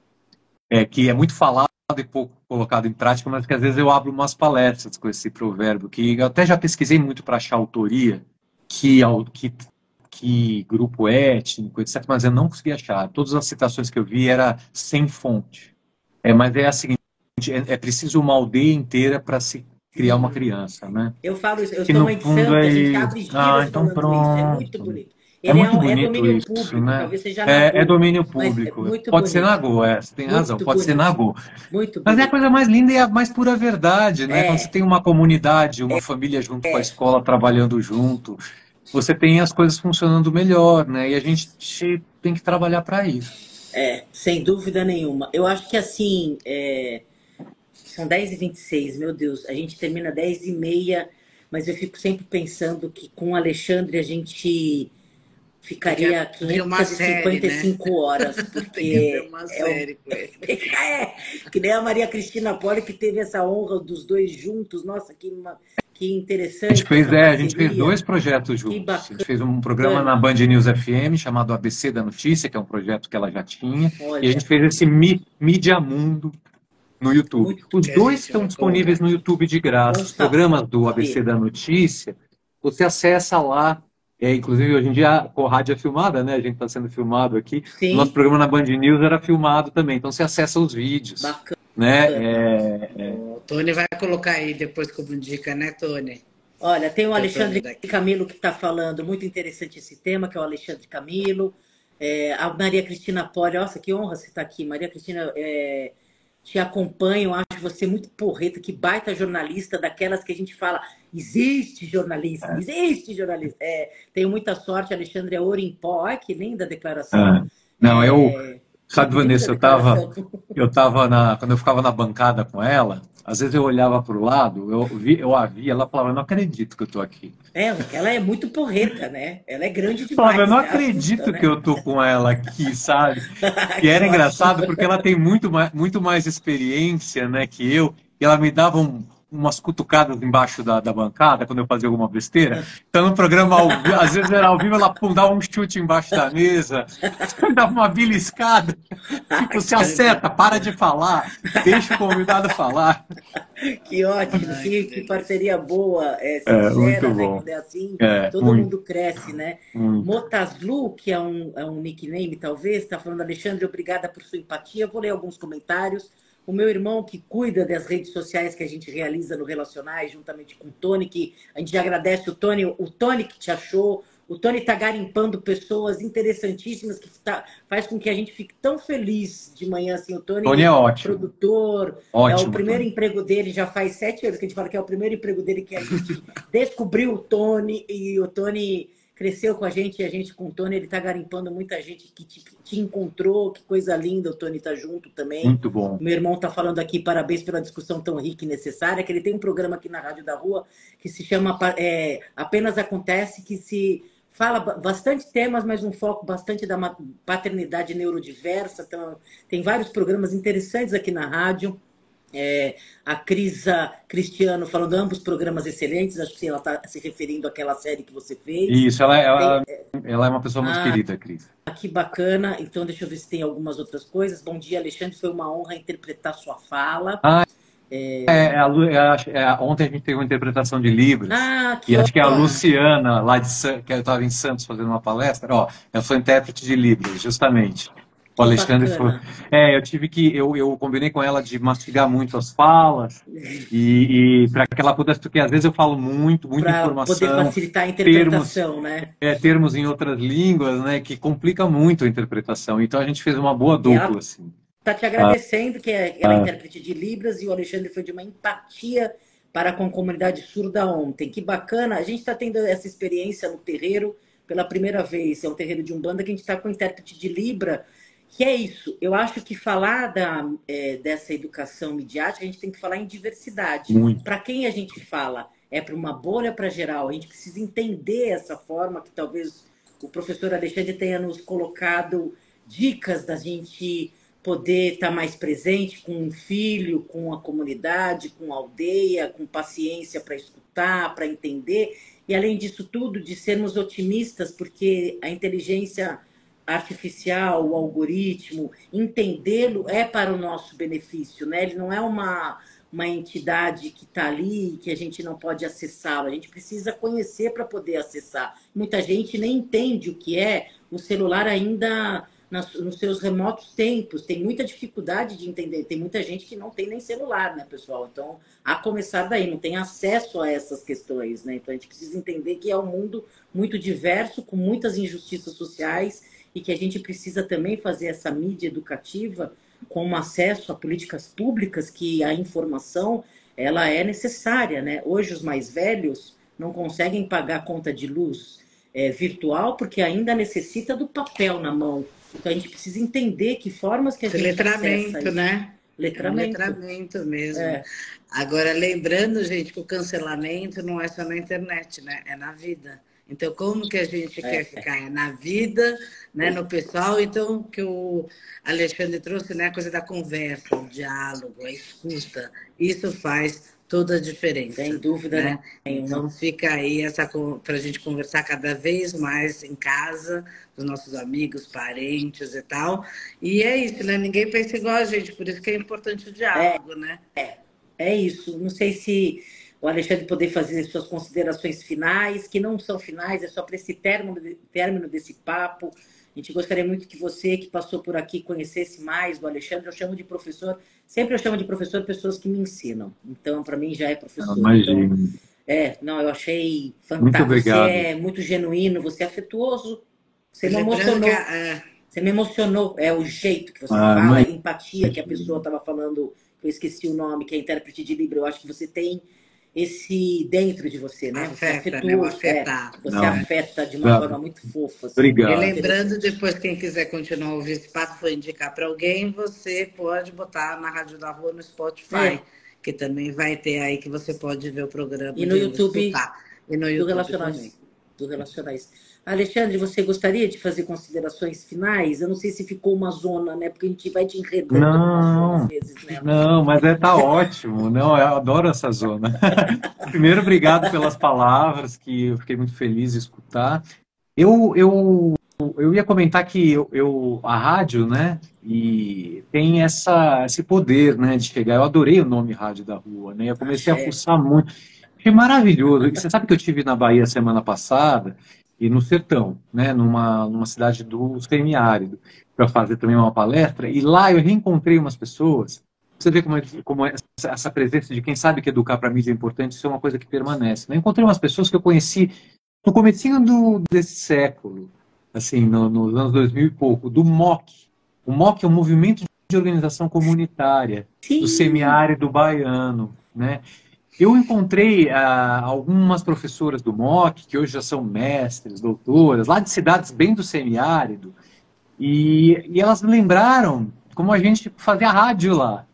S3: é, que é muito falado e pouco colocado em prática, mas que às vezes eu abro umas palestras com esse provérbio, que eu até já pesquisei muito para achar autoria, que, que, que grupo étnico, etc., mas eu não consegui achar. Todas as citações que eu vi era sem fonte. É, mas é a seguinte, é, é preciso uma aldeia inteira para se criar uma criança, né?
S1: Eu falo isso, eu que sou mãe de santa, é... a gente abre giras ah, então pronto. Isso, é muito bonito.
S3: É Ele é muito é, bonito é domínio isso, público, né? é, é domínio público. É pode ser na Go, é, você tem muito razão, pode bonito. ser na Go. Muito Mas é a coisa mais linda e a mais pura verdade, né? É. Quando você tem uma comunidade, uma família junto com a escola, trabalhando junto, você tem as coisas funcionando melhor, né? E a gente tem que trabalhar para isso.
S1: É, sem dúvida nenhuma. Eu acho que assim, é... são 10h26, meu Deus, a gente termina 10h30, mas eu fico sempre pensando que com o Alexandre a gente ficaria 555 né? horas, porque uma série é, é, que nem a Maria Cristina Poli que teve essa honra dos dois juntos. Nossa, que, uma, que interessante.
S3: A gente fez, é, a gente fez dois projetos juntos. A gente fez um programa na Band News FM chamado ABC da Notícia, que é um projeto que ela já tinha, Olha. e a gente fez esse Mídia Mundo no YouTube. Os dois estão disponíveis no YouTube de graça. Os programas do ABC da Notícia, você acessa lá é, inclusive, hoje em dia a rádio é filmada, né? A gente está sendo filmado aqui. Sim. Nosso programa na Band News era filmado também, então você acessa os vídeos. Bacana. Né? É,
S2: é... O Tony vai colocar aí depois como dica, né, Tony?
S1: Olha, tem o Alexandre Camilo que está falando, muito interessante esse tema, que é o Alexandre Camilo. É, a Maria Cristina Poli, nossa, que honra você estar tá aqui. Maria Cristina, é, te acompanho, acho você muito porreta, que baita jornalista, daquelas que a gente fala, existe jornalista, é. existe jornalista. É, tenho muita sorte, Alexandre é ouro em pó, Ai, que linda declaração.
S3: É. Não, eu, é, sabe, Vanessa, eu estava, eu tava na, quando eu ficava na bancada com ela, às vezes eu olhava para o lado, eu, vi, eu a via, ela falava, eu não acredito que eu estou aqui.
S1: É, ela é muito porreta, né? Ela é grande demais.
S3: Falava, eu não né? acredito assusta, que né? eu estou com ela aqui, sabe? e era engraçado porque ela tem muito mais, muito mais experiência né, que eu, e ela me dava um, umas cutucadas embaixo da, da bancada quando eu fazia alguma besteira. Então, no programa, ao, às vezes era ao vivo, ela pum, dava um chute embaixo da mesa, dava uma beliscada. Tipo, se acerta, para de falar, deixa o convidado falar.
S1: Que ótimo, que, que parceria boa, é, sincera, é, muito né? bom. Quando é assim, é, todo muito. mundo cresce, né? Muito. Motaslu, que é um, é um nickname, talvez, está falando, Alexandre, obrigada por sua empatia. Vou ler alguns comentários o meu irmão que cuida das redes sociais que a gente realiza no Relacionais, juntamente com o Tony, que a gente agradece o Tony, o Tony que te achou, o Tony está garimpando pessoas interessantíssimas que tá, faz com que a gente fique tão feliz de manhã assim. O Tony,
S3: Tony é ótimo.
S1: produtor,
S3: ótimo,
S1: é o primeiro Tony. emprego dele, já faz sete anos que a gente fala que é o primeiro emprego dele que a gente descobriu o Tony e o Tony cresceu com a gente e a gente com o Tony, ele está garimpando muita gente que te, te, encontrou, que coisa linda, o Tony está junto também.
S3: Muito bom.
S1: Meu irmão está falando aqui, parabéns pela discussão tão rica e necessária, que ele tem um programa aqui na Rádio da Rua que se chama é, Apenas Acontece, que se fala bastante temas, mas um foco bastante da paternidade neurodiversa, então, tem vários programas interessantes aqui na rádio. É, a Crisa Cristiano falando ambos programas excelentes, acho que ela está se referindo àquela série que você fez.
S3: Isso, ela, ela, tem, ela é uma pessoa muito ah, querida, Cris.
S1: Que bacana, então deixa eu ver se tem algumas outras coisas. Bom dia, Alexandre, foi uma honra interpretar sua fala.
S3: Ah, É, é, é, é, ontem a gente teve uma interpretação de Libras.
S1: Ah,
S3: e acho que é a Luciana, lá de que eu estava em Santos fazendo uma palestra, ó, eu sou intérprete de Libras, justamente. O Alexandre foi. É, eu tive que. Eu, eu combinei com ela de mastigar muito as falas e, e para que ela pudesse, porque às vezes eu falo muito, muita pra informação.
S1: poder facilitar a interpretação,
S3: termos,
S1: né?
S3: É, termos em outras línguas, né? Que complica muito a interpretação. Então a gente fez uma boa dupla, ela assim.
S1: Tá te agradecendo, ah, que é, ela é ah, intérprete de Libras e o Alexandre foi de uma empatia para com a comunidade surda ontem. Que bacana! A gente está tendo essa experiência no terreiro pela primeira vez. É um terreiro de Umbanda que a gente está com intérprete de Libra que é isso. Eu acho que falar da, é, dessa educação midiática, a gente tem que falar em diversidade. Para quem a gente fala? É para uma bolha para geral. A gente precisa entender essa forma que talvez o professor Alexandre tenha nos colocado dicas da gente poder estar tá mais presente com um filho, com a comunidade, com a aldeia, com paciência para escutar, para entender. E além disso tudo, de sermos otimistas, porque a inteligência artificial, o algoritmo, entendê-lo é para o nosso benefício, né? Ele não é uma, uma entidade que está ali que a gente não pode acessá-lo. A gente precisa conhecer para poder acessar. Muita gente nem entende o que é o celular ainda nas, nos seus remotos tempos. Tem muita dificuldade de entender. Tem muita gente que não tem nem celular, né, pessoal? Então, a começar daí, não tem acesso a essas questões, né? Então, a gente precisa entender que é um mundo muito diverso, com muitas injustiças sociais e que a gente precisa também fazer essa mídia educativa com acesso a políticas públicas que a informação ela é necessária, né? Hoje os mais velhos não conseguem pagar a conta de luz é, virtual porque ainda necessita do papel na mão. Então a gente precisa entender que formas que a gente
S2: letramento, né?
S1: Letramento.
S2: É um letramento mesmo. É. Agora lembrando, gente, que o cancelamento não é só na internet, né? É na vida. Então, como que a gente é. quer ficar na vida, né, no pessoal? Então, que o Alexandre trouxe, né, a coisa da conversa, o diálogo, a escuta, isso faz toda a diferença.
S1: Sem dúvida, né?
S2: Então, fica aí essa para a gente conversar cada vez mais em casa, com os nossos amigos, parentes e tal. E é isso, né? Ninguém pensa igual a gente, por isso que é importante o diálogo,
S1: é,
S2: né?
S1: É, é isso. Não sei se o Alexandre poder fazer suas considerações finais, que não são finais, é só para esse término, término desse papo. A gente gostaria muito que você, que passou por aqui, conhecesse mais do Alexandre. Eu chamo de professor, sempre eu chamo de professor pessoas que me ensinam. Então, para mim, já é professor.
S3: Imagina.
S1: Então, é, não, eu achei fantástico.
S3: Muito obrigado.
S1: Você é muito genuíno, você é afetuoso. Você me emocionou. É. Você me emocionou. É o jeito que você ah, fala, mas... a empatia que a pessoa estava falando. Eu esqueci o nome, que é intérprete de Libra. Eu acho que você tem esse dentro de você, né?
S2: Afeta, você afetua, né? É,
S1: você Não. afeta de uma Não. forma muito fofa. Assim.
S3: Obrigado.
S2: E lembrando, depois, quem quiser continuar ouvir esse papo, for indicar para alguém, você pode botar na Rádio da Rua no Spotify, é. que também vai ter aí que você pode ver o programa.
S1: E no YouTube.
S2: Escutar. E no YouTube
S1: do Relacionais. Também. Do Relacionais. Alexandre, você gostaria de fazer considerações finais? Eu não sei se ficou uma zona, né? Porque a gente vai te enredando
S3: não, vezes, né? Não, mas é, tá ótimo. Não, eu adoro essa zona. Primeiro, obrigado pelas palavras, que eu fiquei muito feliz de escutar. Eu, eu, eu ia comentar que eu, eu a rádio, né? E tem essa, esse poder, né? De chegar. Eu adorei o nome Rádio da Rua, né? Eu comecei a fuçar muito. Achei maravilhoso. Você sabe que eu tive na Bahia semana passada e no sertão, né, numa, numa cidade do semiárido, para fazer também uma palestra. E lá eu reencontrei umas pessoas. Você vê como, é, como é essa presença de quem sabe que educar para mídia é importante, isso é uma coisa que permanece. Né? Eu encontrei umas pessoas que eu conheci no comecinho do, desse século, assim, no, nos anos 2000 e pouco, do MOC. O MOC é um movimento de organização comunitária Sim. do semiárido baiano, né? Eu encontrei ah, algumas professoras do MOC, que hoje já são mestres, doutoras, lá de cidades bem do semiárido, e, e elas me lembraram como a gente fazia rádio lá.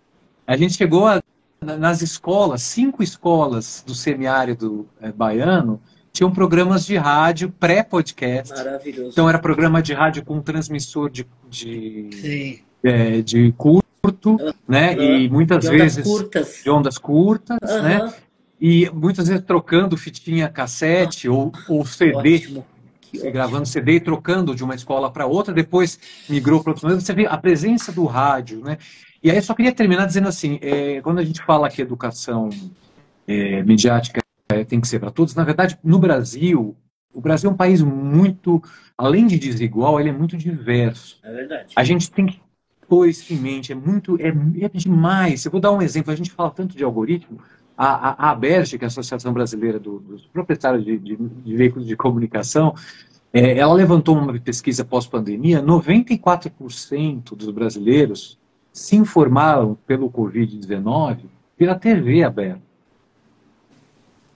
S3: A gente chegou a, nas escolas, cinco escolas do semiárido é, baiano, tinham programas de rádio pré-podcast.
S1: Maravilhoso.
S3: Então era programa de rádio com transmissor de, de, é, de curso curto, né? Uhum. E muitas
S1: de
S3: vezes
S1: curtas.
S3: de ondas curtas, uhum. né? E muitas vezes trocando fitinha cassete ou, ou CD, gravando CD e trocando de uma escola para outra, depois migrou para outro. Você vê a presença do rádio, né? E aí eu só queria terminar dizendo assim, é, quando a gente fala que educação é, midiática é, tem que ser para todos, na verdade, no Brasil, o Brasil é um país muito, além de desigual, ele é muito diverso.
S1: É verdade.
S3: A gente tem que pôr isso em mente, é muito, é, é demais. Eu vou dar um exemplo, a gente fala tanto de algoritmo, a, a, a que é a Associação Brasileira do, dos Proprietários de, de, de, Veículos de Comunicação, é, ela levantou uma pesquisa pós-pandemia, 94% dos brasileiros se informaram pelo Covid-19 pela TV aberta.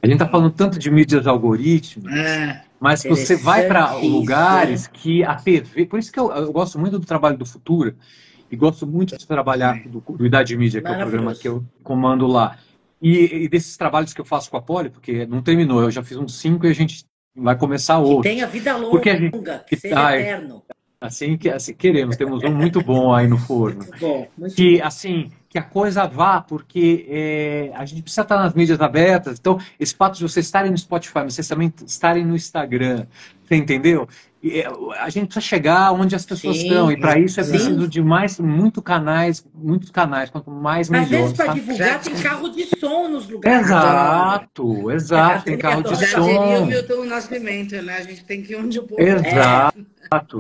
S3: A gente está falando tanto de mídias algoritmos, é, mas você vai para lugares que a TV. Por isso que eu, eu, gosto muito do trabalho do Futuro e gosto muito de trabalhar do, do Idade Mídia, que é o programa que eu comando lá. E, e, desses trabalhos que eu faço com a Poli, porque não terminou, eu já fiz uns cinco e a gente vai começar outro.
S1: Que tenha vida longa, porque a gente, que seja ai, eterno.
S3: Assim que assim, queremos, temos um muito bom aí no forno. Muito bom, muito que bom. assim que a coisa vá, porque é, a gente precisa estar nas mídias abertas. Então, esse fato de vocês estarem no Spotify, vocês também estarem no Instagram, você entendeu? É, a gente precisa chegar onde as pessoas sim, estão, e para isso é sim. preciso de mais, muito canais, muitos canais, quanto mais
S1: Às vezes, para divulgar, tem carro de som nos lugares.
S3: Exato, exato, tem carro de som. Já diria
S2: o Milton Nascimento, né? A gente tem que ir onde o povo
S3: Exato.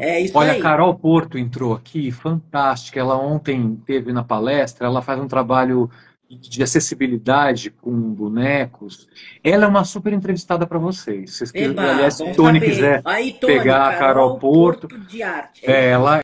S3: É. É Olha, a Carol Porto entrou aqui, fantástica. Ela ontem teve na palestra, ela faz um trabalho de acessibilidade com bonecos. Ela é uma super entrevistada para vocês. Se vocês aliás, se Tony quiser Aí, Tony, pegar a Carol, Porto, Porto de arte. É, ela,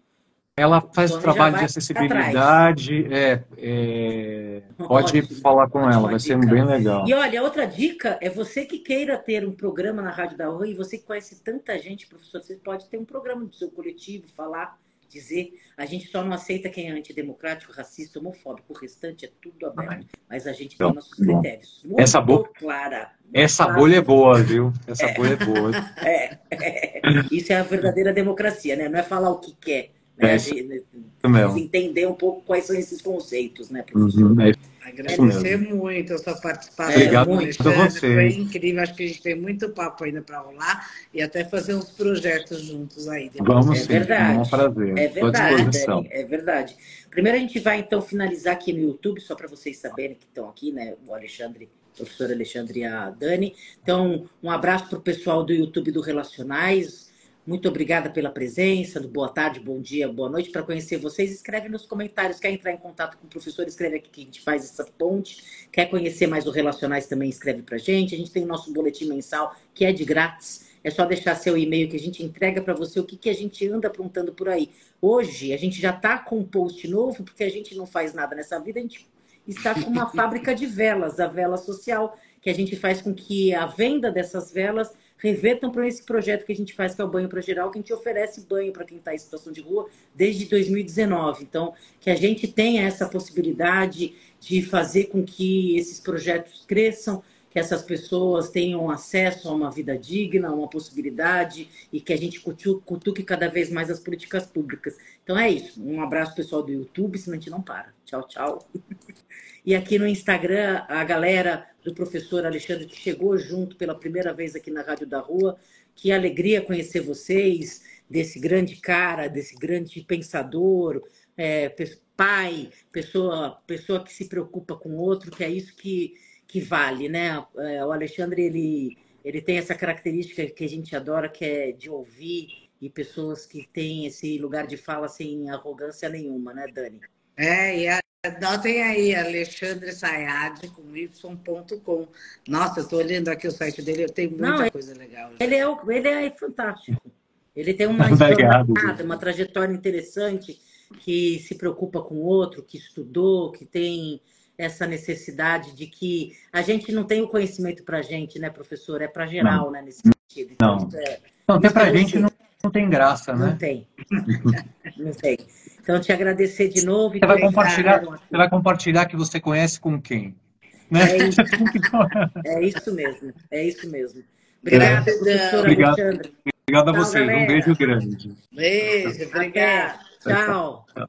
S3: ela faz Tony trabalho de acessibilidade. É, é, pode Ótimo. falar com ela, vai ser bem legal.
S1: E olha, outra dica é você que queira ter um programa na Rádio da Rua e você que conhece tanta gente, professor, você pode ter um programa do seu coletivo, falar dizer, a gente só não aceita quem é antidemocrático, racista, homofóbico. O restante é tudo aberto. Mas a gente tem nossos critérios.
S3: Muito essa bolha, clara. Essa clara. bolha é boa, viu? Essa é. bolha é boa.
S1: É, é. Isso é a verdadeira democracia, né? Não é falar o que quer. Né? É, gente, entender um pouco quais são esses conceitos, né, professor? Uhum, é
S2: Agradecer muito a sua participação.
S3: Obrigado muito a você.
S2: Foi incrível. Acho que a gente tem muito papo ainda para rolar e até fazer uns projetos juntos aí.
S3: Depois. Vamos é sim, verdade. é um prazer.
S1: É verdade, Dani, é verdade. Primeiro a gente vai então finalizar aqui no YouTube, só para vocês saberem que estão aqui, né? O Alexandre, o professor Alexandre e a Dani. Então, um abraço para o pessoal do YouTube do Relacionais muito obrigada pela presença, do boa tarde, bom dia, boa noite. Para conhecer vocês, escreve nos comentários. Quer entrar em contato com o professor, escreve aqui que a gente faz essa ponte. Quer conhecer mais o Relacionais, também escreve para a gente. A gente tem o nosso boletim mensal, que é de grátis. É só deixar seu e-mail que a gente entrega para você o que, que a gente anda aprontando por aí. Hoje, a gente já está com um post novo, porque a gente não faz nada nessa vida, a gente está com uma fábrica de velas, a vela social, que a gente faz com que a venda dessas velas revertam para esse projeto que a gente faz, que é o Banho para Geral, que a gente oferece banho para quem está em situação de rua desde 2019. Então, que a gente tenha essa possibilidade de fazer com que esses projetos cresçam, que essas pessoas tenham acesso a uma vida digna, uma possibilidade, e que a gente cutuque cada vez mais as políticas públicas. Então é isso. Um abraço pessoal do YouTube, senão a gente não para. Tchau, tchau. E aqui no Instagram, a galera do professor Alexandre, que chegou junto pela primeira vez aqui na Rádio da Rua. Que alegria conhecer vocês, desse grande cara, desse grande pensador, é, pai, pessoa, pessoa que se preocupa com o outro, que é isso que, que vale, né? É, o Alexandre, ele, ele tem essa característica que a gente adora, que é de ouvir e pessoas que têm esse lugar de fala sem arrogância nenhuma, né, Dani?
S2: É, e a Anotem aí, Alexandre Sayad com y.com. Nossa, eu estou olhando aqui o site dele, eu tenho muita Não, coisa legal.
S1: Ele é, ele é fantástico. Ele tem uma jornada, uma trajetória interessante, que se preocupa com o outro, que estudou, que tem essa necessidade de que a gente não tem o conhecimento para a gente, né, professor? É para geral, não. né, nesse
S3: sentido. Então, não, é, não tem para a gente, não, não tem graça, né?
S1: Não tem. não tem. Então, te agradecer de novo.
S3: Você vai, compartilhar, você vai compartilhar que você conhece com quem?
S1: Né? É, isso. é isso mesmo, é isso mesmo. Obrigada, é. professor
S3: obrigado, Alexandre. Obrigado a vocês, um beijo grande.
S2: Beijo, obrigado.
S1: Tchau. Tchau.